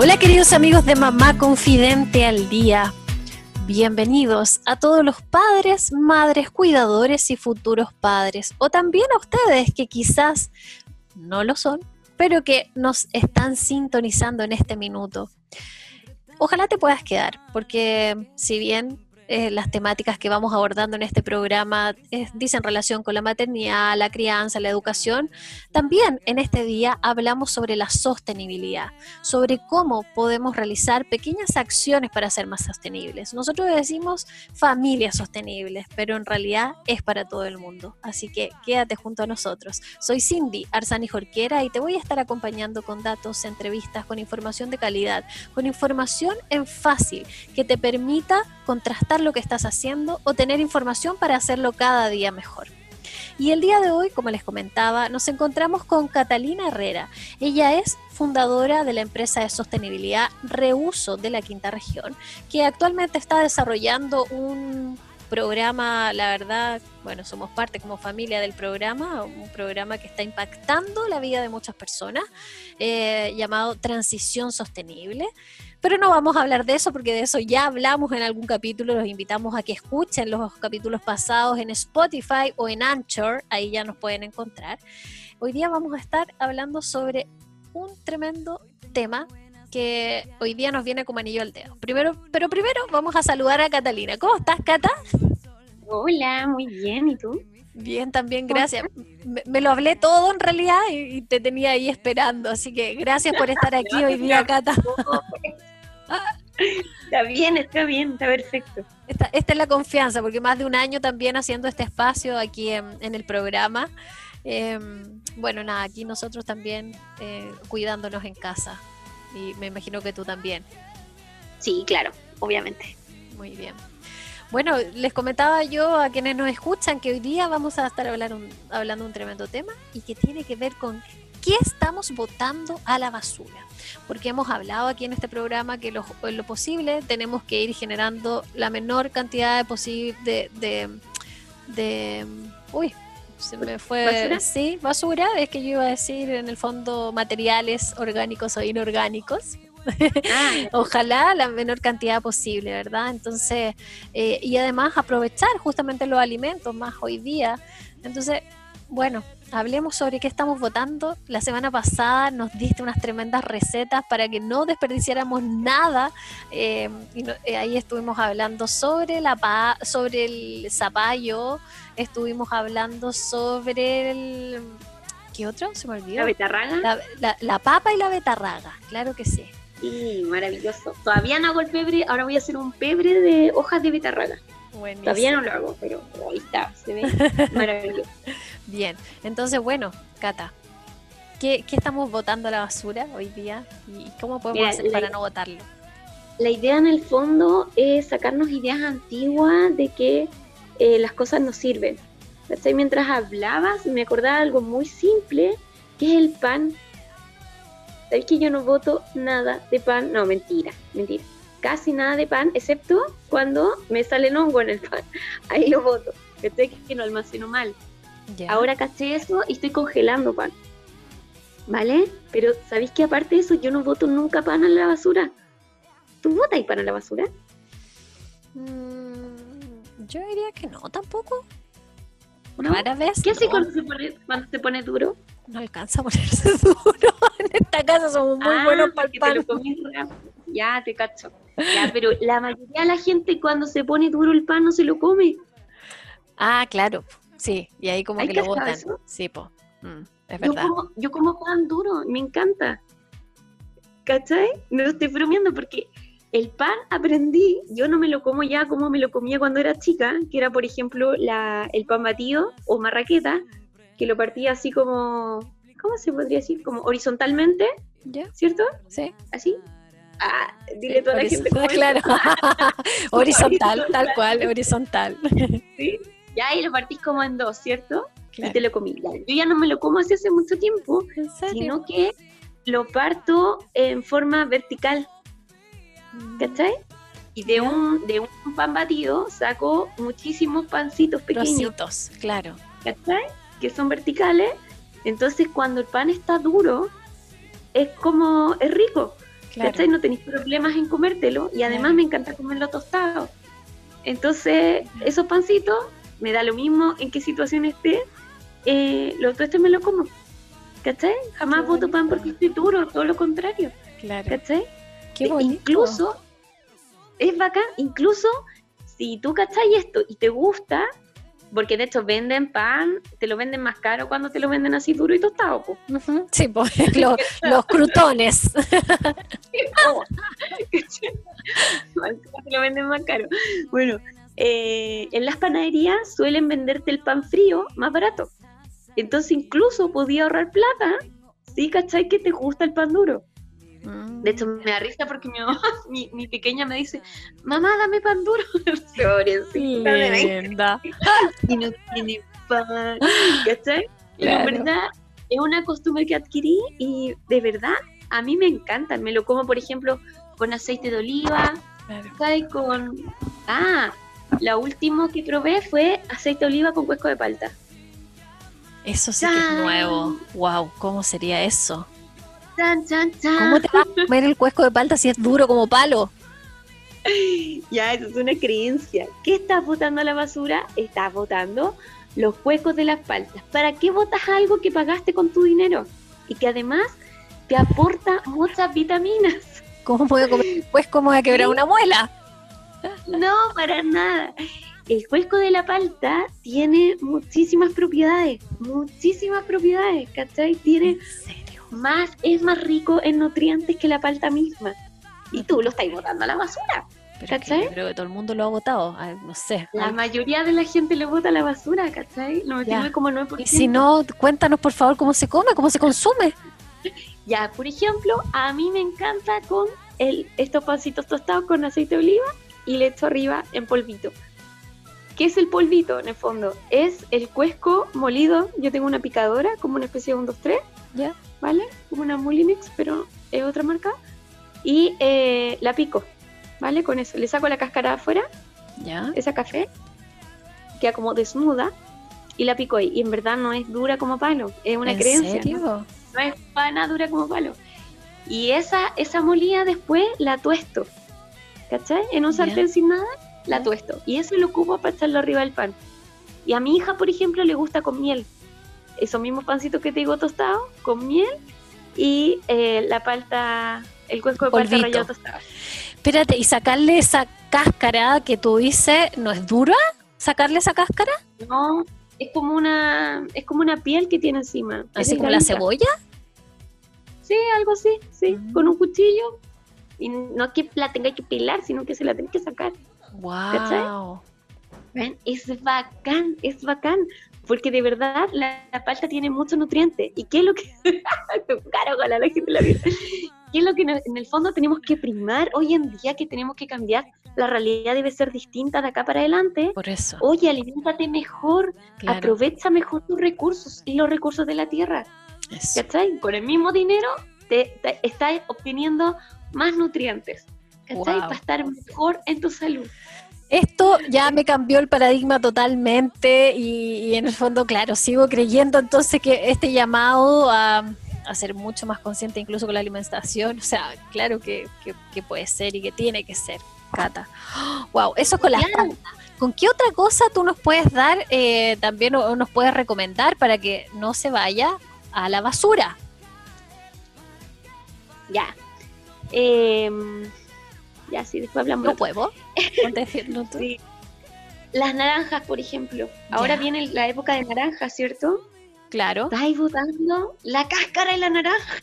Hola queridos amigos de Mamá Confidente al Día. Bienvenidos a todos los padres, madres, cuidadores y futuros padres, o también a ustedes que quizás no lo son, pero que nos están sintonizando en este minuto. Ojalá te puedas quedar, porque si bien eh, las temáticas que vamos abordando en este programa dicen relación con la maternidad, la crianza, la educación. También en este día hablamos sobre la sostenibilidad, sobre cómo podemos realizar pequeñas acciones para ser más sostenibles. Nosotros decimos familias sostenibles, pero en realidad es para todo el mundo. Así que quédate junto a nosotros. Soy Cindy Arzani Jorquera y te voy a estar acompañando con datos, entrevistas, con información de calidad, con información en fácil que te permita contrastar lo que estás haciendo o tener información para hacerlo cada día mejor. Y el día de hoy, como les comentaba, nos encontramos con Catalina Herrera. Ella es fundadora de la empresa de sostenibilidad Reuso de la Quinta Región, que actualmente está desarrollando un programa, la verdad, bueno, somos parte como familia del programa, un programa que está impactando la vida de muchas personas, eh, llamado Transición Sostenible. Pero no vamos a hablar de eso porque de eso ya hablamos en algún capítulo. Los invitamos a que escuchen los capítulos pasados en Spotify o en Anchor. Ahí ya nos pueden encontrar. Hoy día vamos a estar hablando sobre un tremendo tema que hoy día nos viene como anillo al dedo. Primero, pero primero vamos a saludar a Catalina. ¿Cómo estás, Cata? Hola, muy bien. ¿Y tú? Bien, también, gracias. Me, lo hablé todo en realidad y, te tenía ahí esperando, así que gracias por estar aquí hoy día, Cata. Está bien, está bien, está perfecto. Esta, esta, es la confianza, porque más de un año también haciendo este espacio aquí en, el programa. Em, bueno, nada, aquí nosotros también eh, cuidándonos en casa. Y me imagino que tú también. Sí, claro, obviamente. Muy bien. Bueno, les comentaba yo a quienes nos escuchan que hoy día vamos a estar hablando hablando un tremendo tema y que tiene que ver con qué estamos botando a la basura. Porque hemos hablado aquí en este programa que lo, en lo posible tenemos que ir generando la menor cantidad de posible de, de, uy, se me fue, ¿Basura? sí, basura, es que yo iba a decir en el fondo materiales orgánicos o inorgánicos, Ah, Ojalá la menor cantidad posible, ¿verdad? Entonces, eh, y además aprovechar justamente los alimentos más hoy día. Entonces, bueno, hablemos sobre qué estamos votando. La semana pasada nos diste unas tremendas recetas para que no desperdiciáramos nada. Eh, y eh, ahí estuvimos hablando sobre, la sobre el zapallo, estuvimos hablando sobre el... ¿Qué otro? Se me olvidó. La betarraga. la papa y la betarraga, claro que sí. Sí, maravilloso. Todavía no hago el pebre, ahora voy a hacer un pebre de hojas de betarraga. Todavía no lo hago, pero ahí está, se ve maravilloso. Bien, entonces bueno, Cata, ¿qué, estamos botando a la basura hoy día y cómo podemos hacer para no botarlo? La idea en el fondo es sacarnos ideas antiguas de que eh, las cosas no sirven. Mientras hablabas me acordaba algo muy simple, que es el pan ¿Sabéis que yo no voto nada de pan? No, mentira, mentira. Casi nada de pan, excepto cuando me sale hongo en el pan. Ahí lo voto. Estoy que no almaceno mal. Ahora caché eso y estoy congelando pan. ¿Vale? Pero ¿sabéis que aparte de eso yo no voto nunca pan a la basura? ¿Tú votas pan a la basura? Mm, yo diría que no, tampoco. ¿No? vez. ¿Qué hace cuando se pone, cuando se pone duro? no alcanza a ponerse duro. en esta casa somos muy ah, buenos para el pan. ya, te cacho. Ya, pero la mayoría de la gente cuando se pone duro el pan no se lo come. Ah, claro. Sí, y ahí como que lo botan. Sí, po. Mm, es verdad. Yo como, yo como pan duro, me encanta. ¿Cachai? No estoy bromeando porque el pan aprendí, yo no me lo como ya como me lo comía cuando era chica, que era por ejemplo la, el pan batido o marraqueta, que lo partía así como, ¿cómo se podría decir? Como horizontalmente, ¿cierto? Sí. Así. Ah, dile a toda la gente cómo. Claro. horizontal, tal cual, horizontal. ¿Sí? Ya, y lo partís como en dos, ¿cierto? Claro. Y te lo comí. Ya, Yo ya no me lo como así hace mucho tiempo, ¿En serio? sino que lo parto en forma vertical, ¿cachai? Y de un, de un pan batido saco muchísimos pancitos pequeños, Trocitos, claro. ¿cachai? Que son verticales. Entonces, cuando el pan está duro, es como, es rico, Claro. ¿cachai? No tenéis problemas en comértelo y además Claro. me encanta comerlo tostado. Entonces, esos pancitos, me da lo mismo en qué situación esté, eh, lo tuesto y me lo como. ¿Cachai? Jamás voto pan porque estoy duro, todo lo contrario. Claro. ¿Cachai? Qué E- bonito. Incluso, es bacán, incluso si tú cachai esto y te gusta, porque de hecho venden pan, te lo venden más caro cuando te lo venden así duro y tostado. po. Sí, pues, los, los crutones. Te lo venden más caro. Bueno, eh, en las panaderías suelen venderte el pan frío más barato. Entonces incluso podía ahorrar plata si cachai que te gusta el pan duro. De hecho, me da risa porque mi, mamá- mi, mi pequeña me dice, mamá, dame pan duro. Pobrecita linda. y no tiene pan. ¿Cachai? Claro. en verdad es una costumbre que adquirí y de verdad a mí me encanta. Me lo como, por ejemplo, con aceite de oliva, Claro. Con... Ah, la última que probé fue aceite de oliva con cuesco de palta. Eso sí que es nuevo. Wow, ¿cómo sería eso? Chan, chan, chan. ¿Cómo te vas a comer el cuesco de palta si es duro como palo? Ya, eso es una creencia. ¿Qué estás botando a la basura? Estás botando los huecos de las paltas. ¿Para qué botas algo que pagaste con tu dinero? Y que además te aporta muchas vitaminas. ¿Cómo voy a comer pues como voy a quebrar una muela? No, para nada. El huesco de la palta tiene muchísimas propiedades, muchísimas propiedades, ¿cachai? Tiene. Más, es más rico en nutrientes que la palta misma. Y tú lo estás botando a la basura. Pero es que ¿Cachai? creo que todo el mundo lo ha votado. No sé. La Ay, mayoría de la gente lo bota a la basura, ¿cachai? Lo Ya. metimos como 9%. Y si no, cuéntanos por favor cómo se come, cómo se consume. Ya, por ejemplo, a mí me encanta con el, estos pancitos tostados con aceite de oliva y le echo arriba en polvito. ¿Qué es el polvito en el fondo? Es el cuesco molido. Yo tengo una picadora, como una especie de un 2 3 Ya. ¿Vale? Como una Mulinex, pero es otra marca. Y eh, la pico, ¿vale? Con eso. Le saco la cáscara afuera, Ya. esa café, queda como desnuda, y la pico ahí. Y en verdad no es dura como palo, es una ¿En creencia. ¿no? serio? no es pana dura como palo. Y esa, esa molida después la tuesto, ¿cachai? En un sartén sin nada, la tuesto. Y eso lo ocupo para echarlo arriba del pan. Y a mi hija, por ejemplo, le gusta con miel. Esos mismos pancitos que te digo tostados, con miel y eh, la palta, el cuesco de palta Polvito. rallado tostado. Espérate, y sacarle esa cáscara que tú dices, ¿no es dura? ¿Sacarle esa cáscara? No, es como una, es como una piel que tiene encima. Es Así como la cebolla. Sí, algo así, sí, Mm. con un cuchillo. Y no es que la tenga que pelar, sino que se la tenga que sacar. Wow. ¿Ven? Es bacán, es bacán. Porque de verdad la, la palta tiene muchos nutrientes. ¿Y qué es lo que... Caro, ojalá la gente la viera. ¿Qué es lo que en el fondo tenemos que primar hoy en día que tenemos que cambiar? La realidad debe ser distinta de acá para adelante. Por eso. Oye, aliméntate mejor, Claro. aprovecha mejor tus recursos y los recursos de la tierra. Eso. ¿Cachai? Con el mismo dinero te, te- estás obteniendo más nutrientes. ¿Cachai? Wow. Para estar mejor en tu salud. Esto ya me cambió el paradigma totalmente y, y en el fondo, claro, sigo creyendo entonces que este llamado a, a ser mucho más consciente incluso con la alimentación, o sea, claro que, que- que puede ser y que tiene que ser, Cata. Wow, eso es con las plantas. ¿Con qué otra cosa tú nos puedes dar eh, también o, o nos puedes recomendar para que no se vaya a la basura? Ya. Em, ya, sí, después hablamos. Decirlo tú. Sí. Las naranjas, por ejemplo. Ahora Ya. viene la época de naranjas, ¿cierto? Claro. Estáis botando la cáscara de la naranja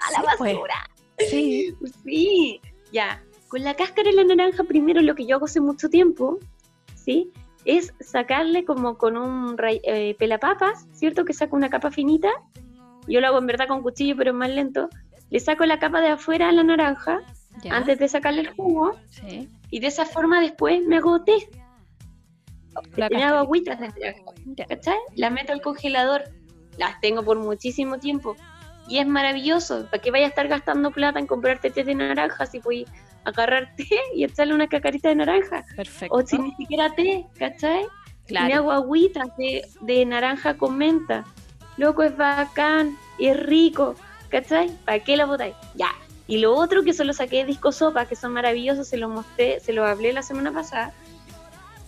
a la Sí, pues. basura. Sí. Sí, ya. Con la cáscara de la naranja, primero lo que yo hago hace mucho tiempo, ¿sí? Es sacarle como con un eh, pelapapas, ¿cierto? Que saco una capa finita. Yo lo hago en verdad con cuchillo, pero es más lento. Le saco la capa de afuera a la naranja antes de sacarle el jugo. Y de esa forma después me hago té. Me hago agüitas. ¿Cachai? Las meto al congelador. Las tengo por muchísimo tiempo. Y es maravilloso. ¿Para qué vaya a estar gastando plata en comprarte té de naranja si voy a agarrar té y echarle una cacarita de naranja? Perfecto. O si ni siquiera té, ¿cachai? Claro. Me hago agüitas de, de naranja con menta. Loco, es bacán, es rico. ¿Cachai? ¿Para qué la botáis? Ya, y lo otro que solo saqué de disco sopa, que son maravillosos, se lo mostré, se lo hablé la semana pasada,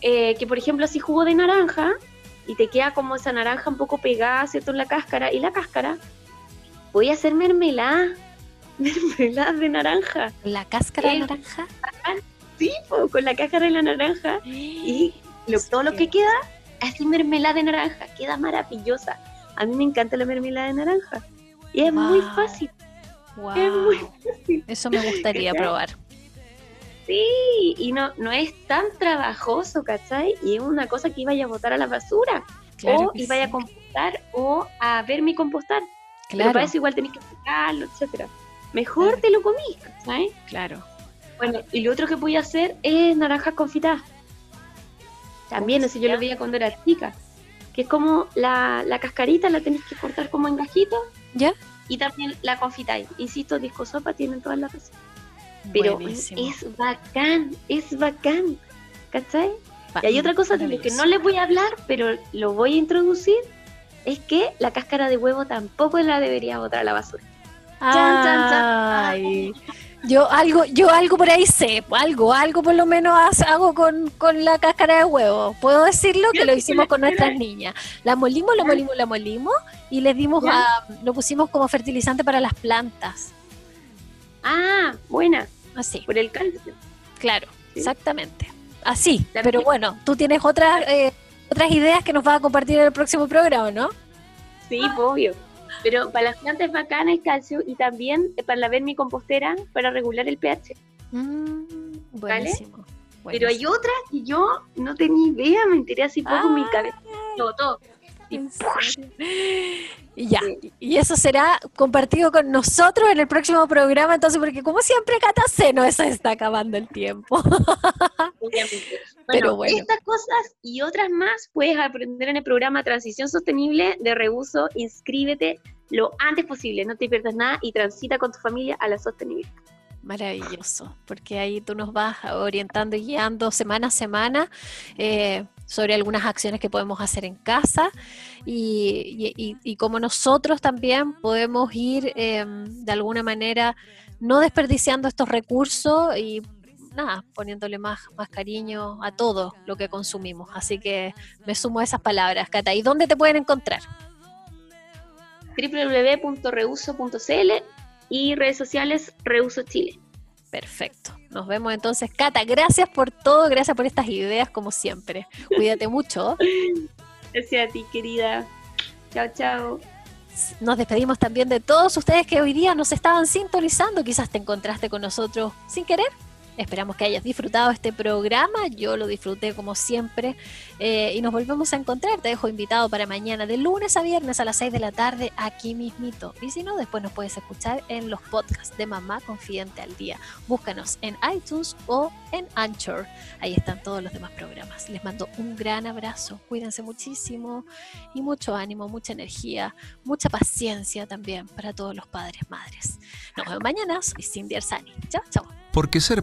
eh, que por ejemplo así jugo de naranja y te queda como esa naranja un poco pegada, ¿cierto? En la cáscara, y la cáscara, voy a hacer mermelada, mermelada de naranja. ¿La cáscara de naranja? Sí, con la cáscara de la naranja y todo lo que queda, así mermelada de naranja, queda maravillosa. A mí me encanta la mermelada de naranja y es muy fácil. Eso me gustaría probar. Sí, y no, no es tan trabajoso, ¿cachai? Y es una cosa que iba a botar a la basura. o iba a compostar o a ver mi compostar. Claro. Pero para eso igual tenés que explicarlo, etcétera. Mejor te lo comís, ¿cachai? Claro. Bueno, y lo otro que voy a hacer es naranjas confitadas. También, eso yo lo veía cuando era chica. Que es como la, la cascarita la tenés que cortar como en gajitos. ¿Ya? Y también la confitáis. Insisto, disco sopa tienen todas las recetas. Pero es, bacán, es bacán. ¿Cachai? y hay otra cosa de lo que no les voy a hablar, pero lo voy a introducir, es que la cáscara de huevo tampoco la debería botar a la basura. Ay. Yo algo, yo algo por ahí sé, algo, algo por lo menos hago con, con la cáscara de huevo. Puedo decirlo que lo hicimos con nuestras niñas. La molimos, la molimos, la molimos y les dimos a, lo pusimos como fertilizante para las plantas. Ah, buena. Así. Por el calcio. Claro, exactamente. Así. pero bueno, tú tienes otras eh, otras ideas que nos vas a compartir en el próximo programa, ¿no? Sí, obvio. Pero para las plantas es calcio y también para la compostera para regular el pH. Mm, buenísimo, Pero hay otras que yo no tenía idea, me enteré así poco en mi cabeza. Todo, Y ya, y eso será compartido con nosotros en el próximo programa, entonces, porque como siempre, Cata se nos está acabando el tiempo. Obviamente. Pero bueno. estas cosas y otras más puedes aprender en el programa Transición Sostenible de Reuso. Inscríbete lo antes posible, no te pierdas nada y transita con tu familia a la sostenibilidad. Maravilloso, porque ahí tú nos vas orientando y guiando semana a semana eh, sobre algunas acciones que podemos hacer en casa y, cómo nosotros también podemos ir em, de alguna manera no desperdiciando estos recursos y nada, poniéndole más, más cariño a todo lo que consumimos. Así que me sumo a esas palabras, Cata. ¿Y dónde te pueden encontrar? www.reuso.cl y redes sociales Reuso Chile. Perfecto. Nos vemos entonces, Cata. Gracias por todo, gracias por estas ideas, como siempre. Cuídate mucho. Gracias a ti, querida. Chao, chao. Nos despedimos también de todos ustedes que hoy día nos estaban sintonizando. Quizás te encontraste con nosotros sin querer Esperamos que hayas disfrutado este programa. Yo lo disfruté como siempre. Eh, y nos volvemos a encontrar. Te dejo invitado para mañana, de lunes a viernes a las 6 de la tarde, aquí mismito. Y si no, después nos puedes escuchar en los podcasts de Mamá Confidente al Día. Búscanos en iTunes o en Anchor. Ahí están todos los demás programas. Les mando un gran abrazo. Cuídense muchísimo y mucho ánimo, mucha energía, mucha paciencia también para todos los padres, madres. Nos vemos mañana. Soy Cindy Arsani. Chao, chao porque ser